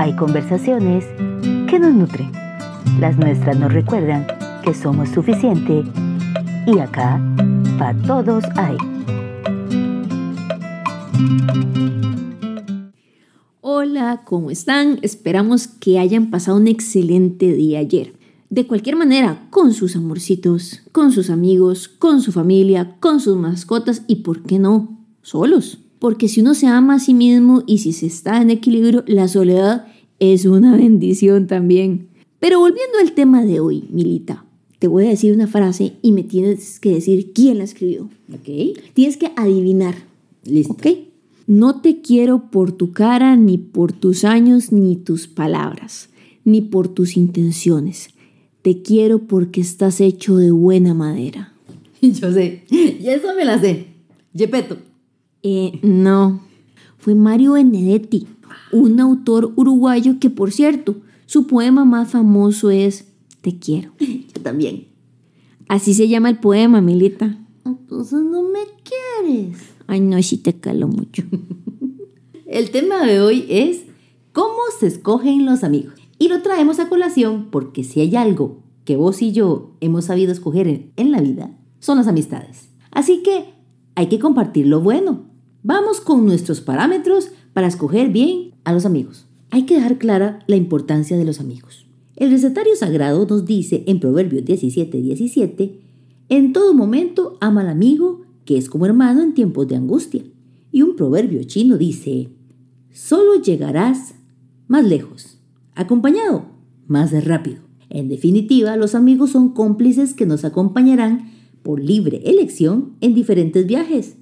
hay conversaciones que nos nutren. Las nuestras nos recuerdan que somos suficiente y acá, para todos hay. Hola, ¿cómo están? Esperamos que hayan pasado un excelente día ayer. De cualquier manera, con sus amorcitos, con sus amigos, con su familia, con sus mascotas y, ¿por qué no?, solos. Porque si uno se ama a sí mismo y si se está en equilibrio, la soledad es una bendición también. Pero volviendo al tema de hoy, Milita, te voy a decir una frase y me tienes que decir quién la escribió. Ok. Tienes que adivinar. Listo. ¿Ok? No te quiero por tu cara, ni por tus años, ni tus palabras, ni por tus intenciones. Te quiero porque estás hecho de buena madera. Yo sé. Y eso me la sé. Yepeto. Eh, no. Fue Mario Benedetti, un autor uruguayo que, por cierto, su poema más famoso es Te quiero. Yo también. Así se llama el poema, Milita. Entonces no me quieres. Ay, no, sí te calo mucho. El tema de hoy es cómo se escogen los amigos. Y lo traemos a colación porque si hay algo que vos y yo hemos sabido escoger en, en la vida, son las amistades. Así que hay que compartir lo bueno. Vamos con nuestros parámetros para escoger bien a los amigos. Hay que dejar clara la importancia de los amigos. El recetario sagrado nos dice en Proverbios 17, 17, en todo momento ama al amigo que es como hermano en tiempos de angustia. Y un proverbio chino dice, solo llegarás más lejos, acompañado más rápido. En definitiva, los amigos son cómplices que nos acompañarán por libre elección en diferentes viajes.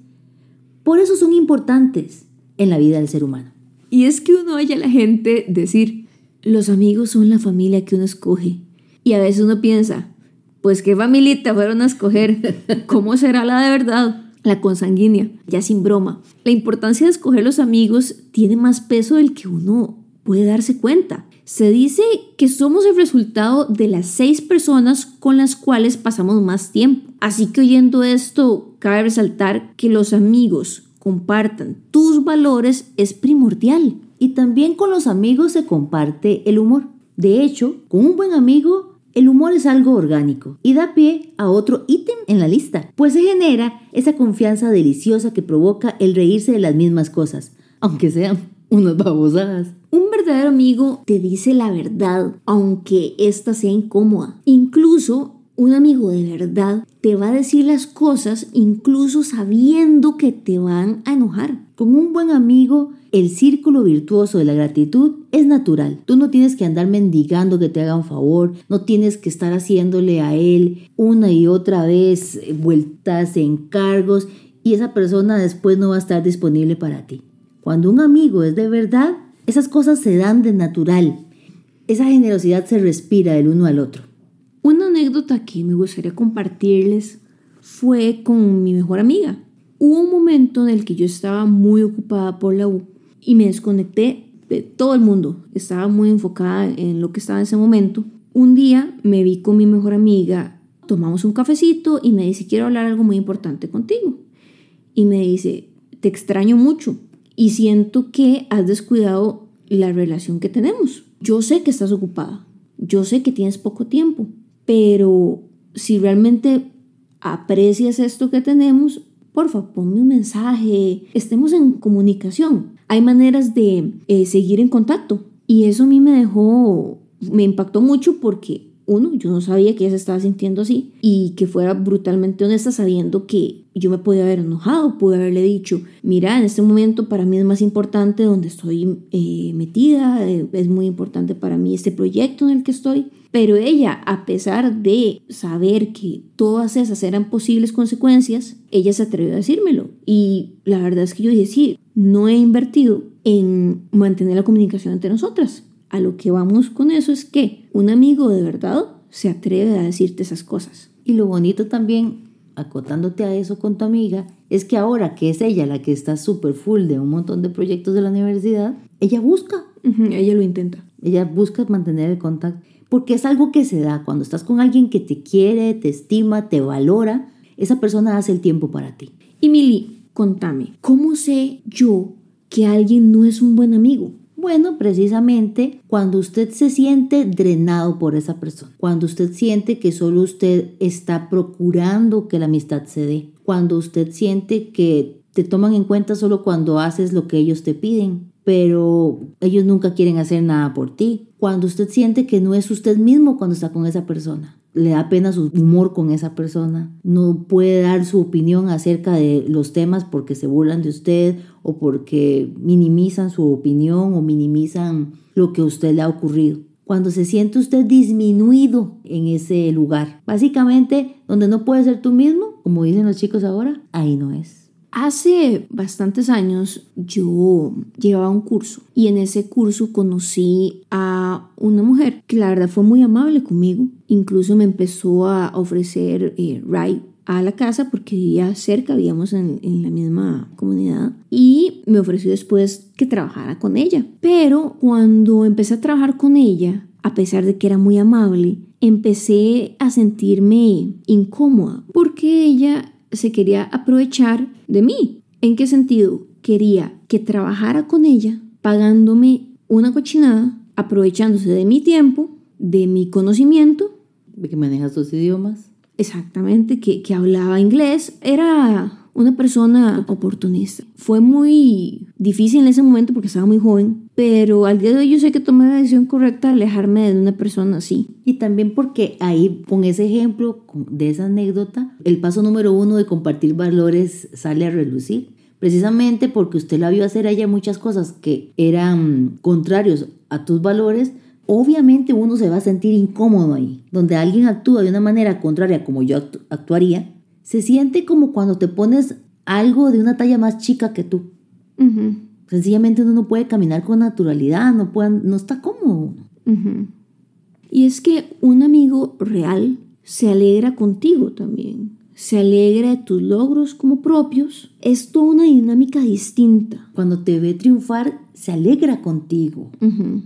Por eso son importantes en la vida del ser humano. Y es que uno oye a la gente decir, los amigos son la familia que uno escoge. Y a veces uno piensa, pues qué familita fueron a escoger, ¿cómo será la de verdad? La consanguínea, ya sin broma. La importancia de escoger los amigos tiene más peso del que uno puede darse cuenta. Se dice que somos el resultado de las seis personas con las cuales pasamos más tiempo. Así que oyendo esto, cabe resaltar que los amigos compartan tus valores es primordial. Y también con los amigos se comparte el humor. De hecho, con un buen amigo, el humor es algo orgánico y da pie a otro ítem en la lista, pues se genera esa confianza deliciosa que provoca el reírse de las mismas cosas, aunque sean unas babosadas. Un verdadero amigo te dice la verdad, aunque ésta sea incómoda. Incluso un amigo de verdad te va a decir las cosas incluso sabiendo que te van a enojar. Con un buen amigo, el círculo virtuoso de la gratitud es natural. Tú no tienes que andar mendigando que te haga un favor, no tienes que estar haciéndole a él una y otra vez vueltas, encargos y esa persona después no va a estar disponible para ti. Cuando un amigo es de verdad, esas cosas se dan de natural. Esa generosidad se respira del uno al otro. Una anécdota que me gustaría compartirles fue con mi mejor amiga. Hubo un momento en el que yo estaba muy ocupada por la U y me desconecté de todo el mundo. Estaba muy enfocada en lo que estaba en ese momento. Un día me vi con mi mejor amiga, tomamos un cafecito y me dice, quiero hablar algo muy importante contigo. Y me dice, te extraño mucho y siento que has descuidado la relación que tenemos. Yo sé que estás ocupada, yo sé que tienes poco tiempo, pero si realmente aprecias esto que tenemos, porfa, ponme un mensaje, estemos en comunicación. Hay maneras de eh, seguir en contacto. Y eso a mí me dejó, me impactó mucho porque, uno, yo no sabía que ella se estaba sintiendo así y que fuera brutalmente honesta sabiendo que yo me podía haber enojado, pude haberle dicho, mira, en este momento para mí es más importante donde estoy eh, metida, eh, es muy importante para mí este proyecto en el que estoy. Pero ella, a pesar de saber que todas esas eran posibles consecuencias, ella se atrevió a decírmelo. Y la verdad es que yo dije, sí, no he invertido en mantener la comunicación entre nosotras. A lo que vamos con eso es que un amigo de verdad se atreve a decirte esas cosas. Y lo bonito también, acotándote a eso con tu amiga, es que ahora que es ella la que está súper full de un montón de proyectos de la universidad, ella busca. ella lo intenta. Ella busca mantener el contacto porque es algo que se da cuando estás con alguien que te quiere, te estima, te valora, esa persona hace el tiempo para ti. Y Mili, contame, ¿cómo sé yo que alguien no es un buen amigo? Bueno, precisamente cuando usted se siente drenado por esa persona, cuando usted siente que solo usted está procurando que la amistad se dé, cuando usted siente que te toman en cuenta solo cuando haces lo que ellos te piden, pero ellos nunca quieren hacer nada por ti, cuando usted siente que no es usted mismo cuando está con esa persona, le da pena su humor con esa persona, no puede dar su opinión acerca de los temas porque se burlan de usted o porque minimizan su opinión o minimizan lo que a usted le ha ocurrido. Cuando se siente usted disminuido en ese lugar, básicamente donde no puedes ser tú mismo, como dicen los chicos ahora, ahí no es. Hace bastantes años yo llevaba un curso y en ese curso conocí a una mujer que la verdad fue muy amable conmigo. Incluso me empezó a ofrecer eh, ride a la casa porque vivía cerca, vivíamos en, en, la misma comunidad y me ofreció después que trabajara con ella. Pero cuando empecé a trabajar con ella, a pesar de que era muy amable, empecé a sentirme incómoda porque ella se quería aprovechar de mí. ¿En qué sentido? Quería que trabajara con ella pagándome una cochinada, aprovechándose de mi tiempo, de mi conocimiento. De que manejas dos idiomas. Exactamente, que, que hablaba inglés. Era una persona oportunista. Fue muy difícil en ese momento porque estaba muy joven, pero al día de hoy yo sé que tomé la decisión correcta de alejarme de una persona así. Y también porque ahí, con ese ejemplo, de esa anécdota, el paso número uno de compartir valores sale a relucir. Precisamente porque usted la vio hacer a muchas cosas que eran contrarios a tus valores, obviamente uno se va a sentir incómodo ahí. Donde alguien actúa de una manera contraria como yo actuaría, se siente como cuando te pones algo de una talla más chica que tú. Sencillamente uno no puede caminar con naturalidad, no, puede, no está cómodo. Y es que un amigo real se alegra contigo también. Se alegra de tus logros como propios. Es toda una dinámica distinta. Cuando te ve triunfar, se alegra contigo.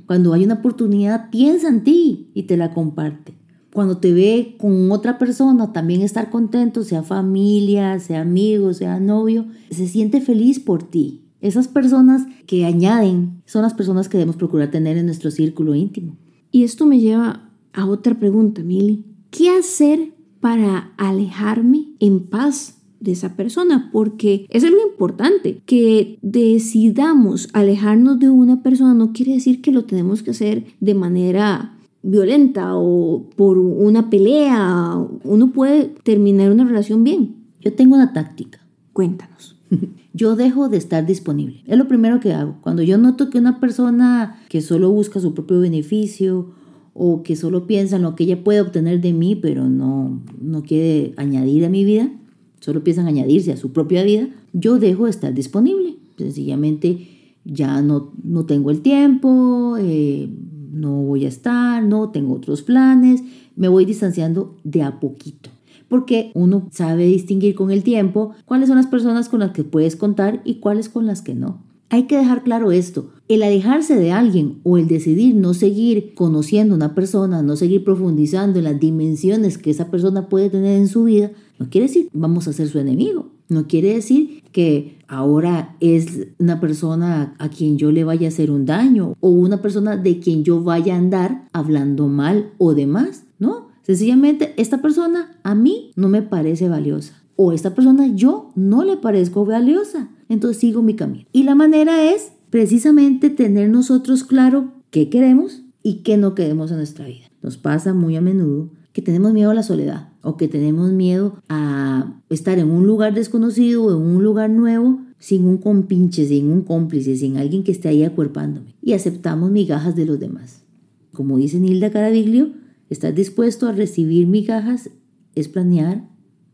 Cuando hay una oportunidad, piensa en ti y te la comparte cuando te ve con otra persona, también estar contento, sea familia, sea amigo, sea novio, se siente feliz por ti. Esas personas que añaden son las personas que debemos procurar tener en nuestro círculo íntimo. Y esto me lleva a otra pregunta, Mili. ¿Qué hacer para alejarme en paz de esa persona? Porque es algo importante. Que decidamos alejarnos de una persona no quiere decir que lo tenemos que hacer de manera violenta o por una pelea, uno puede terminar una relación bien. Yo tengo una táctica. Cuéntanos. Yo dejo de estar disponible. Es lo primero que hago. Cuando yo noto que una persona que solo busca su propio beneficio o que solo piensa en lo que ella puede obtener de mí, pero no, no quiere añadir a mi vida, solo piensan añadirse a su propia vida, yo dejo de estar disponible. Sencillamente ya no, no tengo el tiempo, eh, no voy a estar, no tengo otros planes, me voy distanciando de a poquito. Porque uno sabe distinguir con el tiempo cuáles son las personas con las que puedes contar y cuáles con las que no. Hay que dejar claro esto. El alejarse de alguien o el decidir no seguir conociendo a una persona, no seguir profundizando en las dimensiones que esa persona puede tener en su vida, no quiere decir vamos a ser su enemigo. No quiere decir que ahora es una persona a quien yo le vaya a hacer un daño o una persona de quien yo vaya a andar hablando mal o demás. No, sencillamente esta persona a mí no me parece valiosa o esta persona yo no le parezco valiosa. Entonces sigo mi camino. Y la manera es precisamente tener nosotros claro qué queremos y qué no queremos en nuestra vida. Nos pasa muy a menudo que tenemos miedo a la soledad o que tenemos miedo a estar en un lugar desconocido o en un lugar nuevo sin un compinche, sin un cómplice, sin alguien que esté ahí acuerpándome. Y aceptamos migajas de los demás. Como dice Nilda Caraviglio, estar dispuesto a recibir migajas es planear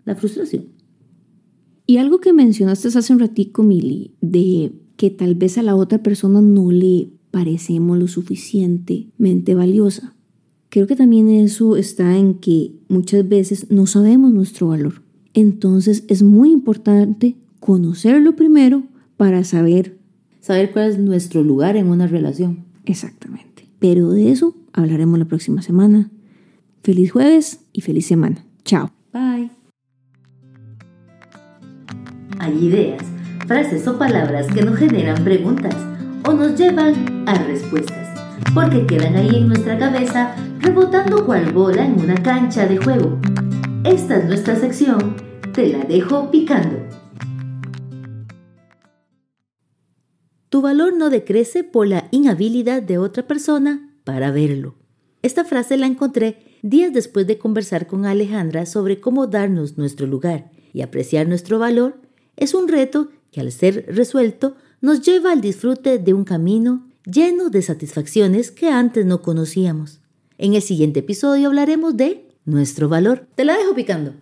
la frustración. Y algo que mencionaste hace un ratico, Mili, de que tal vez a la otra persona no le parecemos lo suficientemente valiosa. Creo que también eso está en que muchas veces no sabemos nuestro valor. Entonces es muy importante conocerlo primero para saber. Saber cuál es nuestro lugar en una relación. Exactamente. Pero de eso hablaremos la próxima semana. Feliz jueves y feliz semana. Chao. Bye. Hay ideas, frases o palabras que nos generan preguntas o nos llevan a respuestas, porque quedan ahí en nuestra cabeza rebotando cual bola en una cancha de juego. Esta es nuestra sección, te la dejo picando. Tu valor no decrece por la inhabilidad de otra persona para verlo. Esta frase la encontré días después de conversar con Alejandra sobre cómo darnos nuestro lugar y apreciar nuestro valor. Es un reto que al ser resuelto nos lleva al disfrute de un camino lleno de satisfacciones que antes no conocíamos. En el siguiente episodio hablaremos de nuestro valor. Te la dejo picando.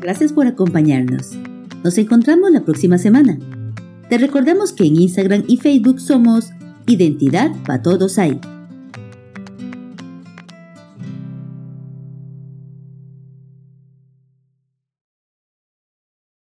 Gracias por acompañarnos. Nos encontramos la próxima semana. Te recordamos que en Instagram y Facebook somos Identidad para Todos Hay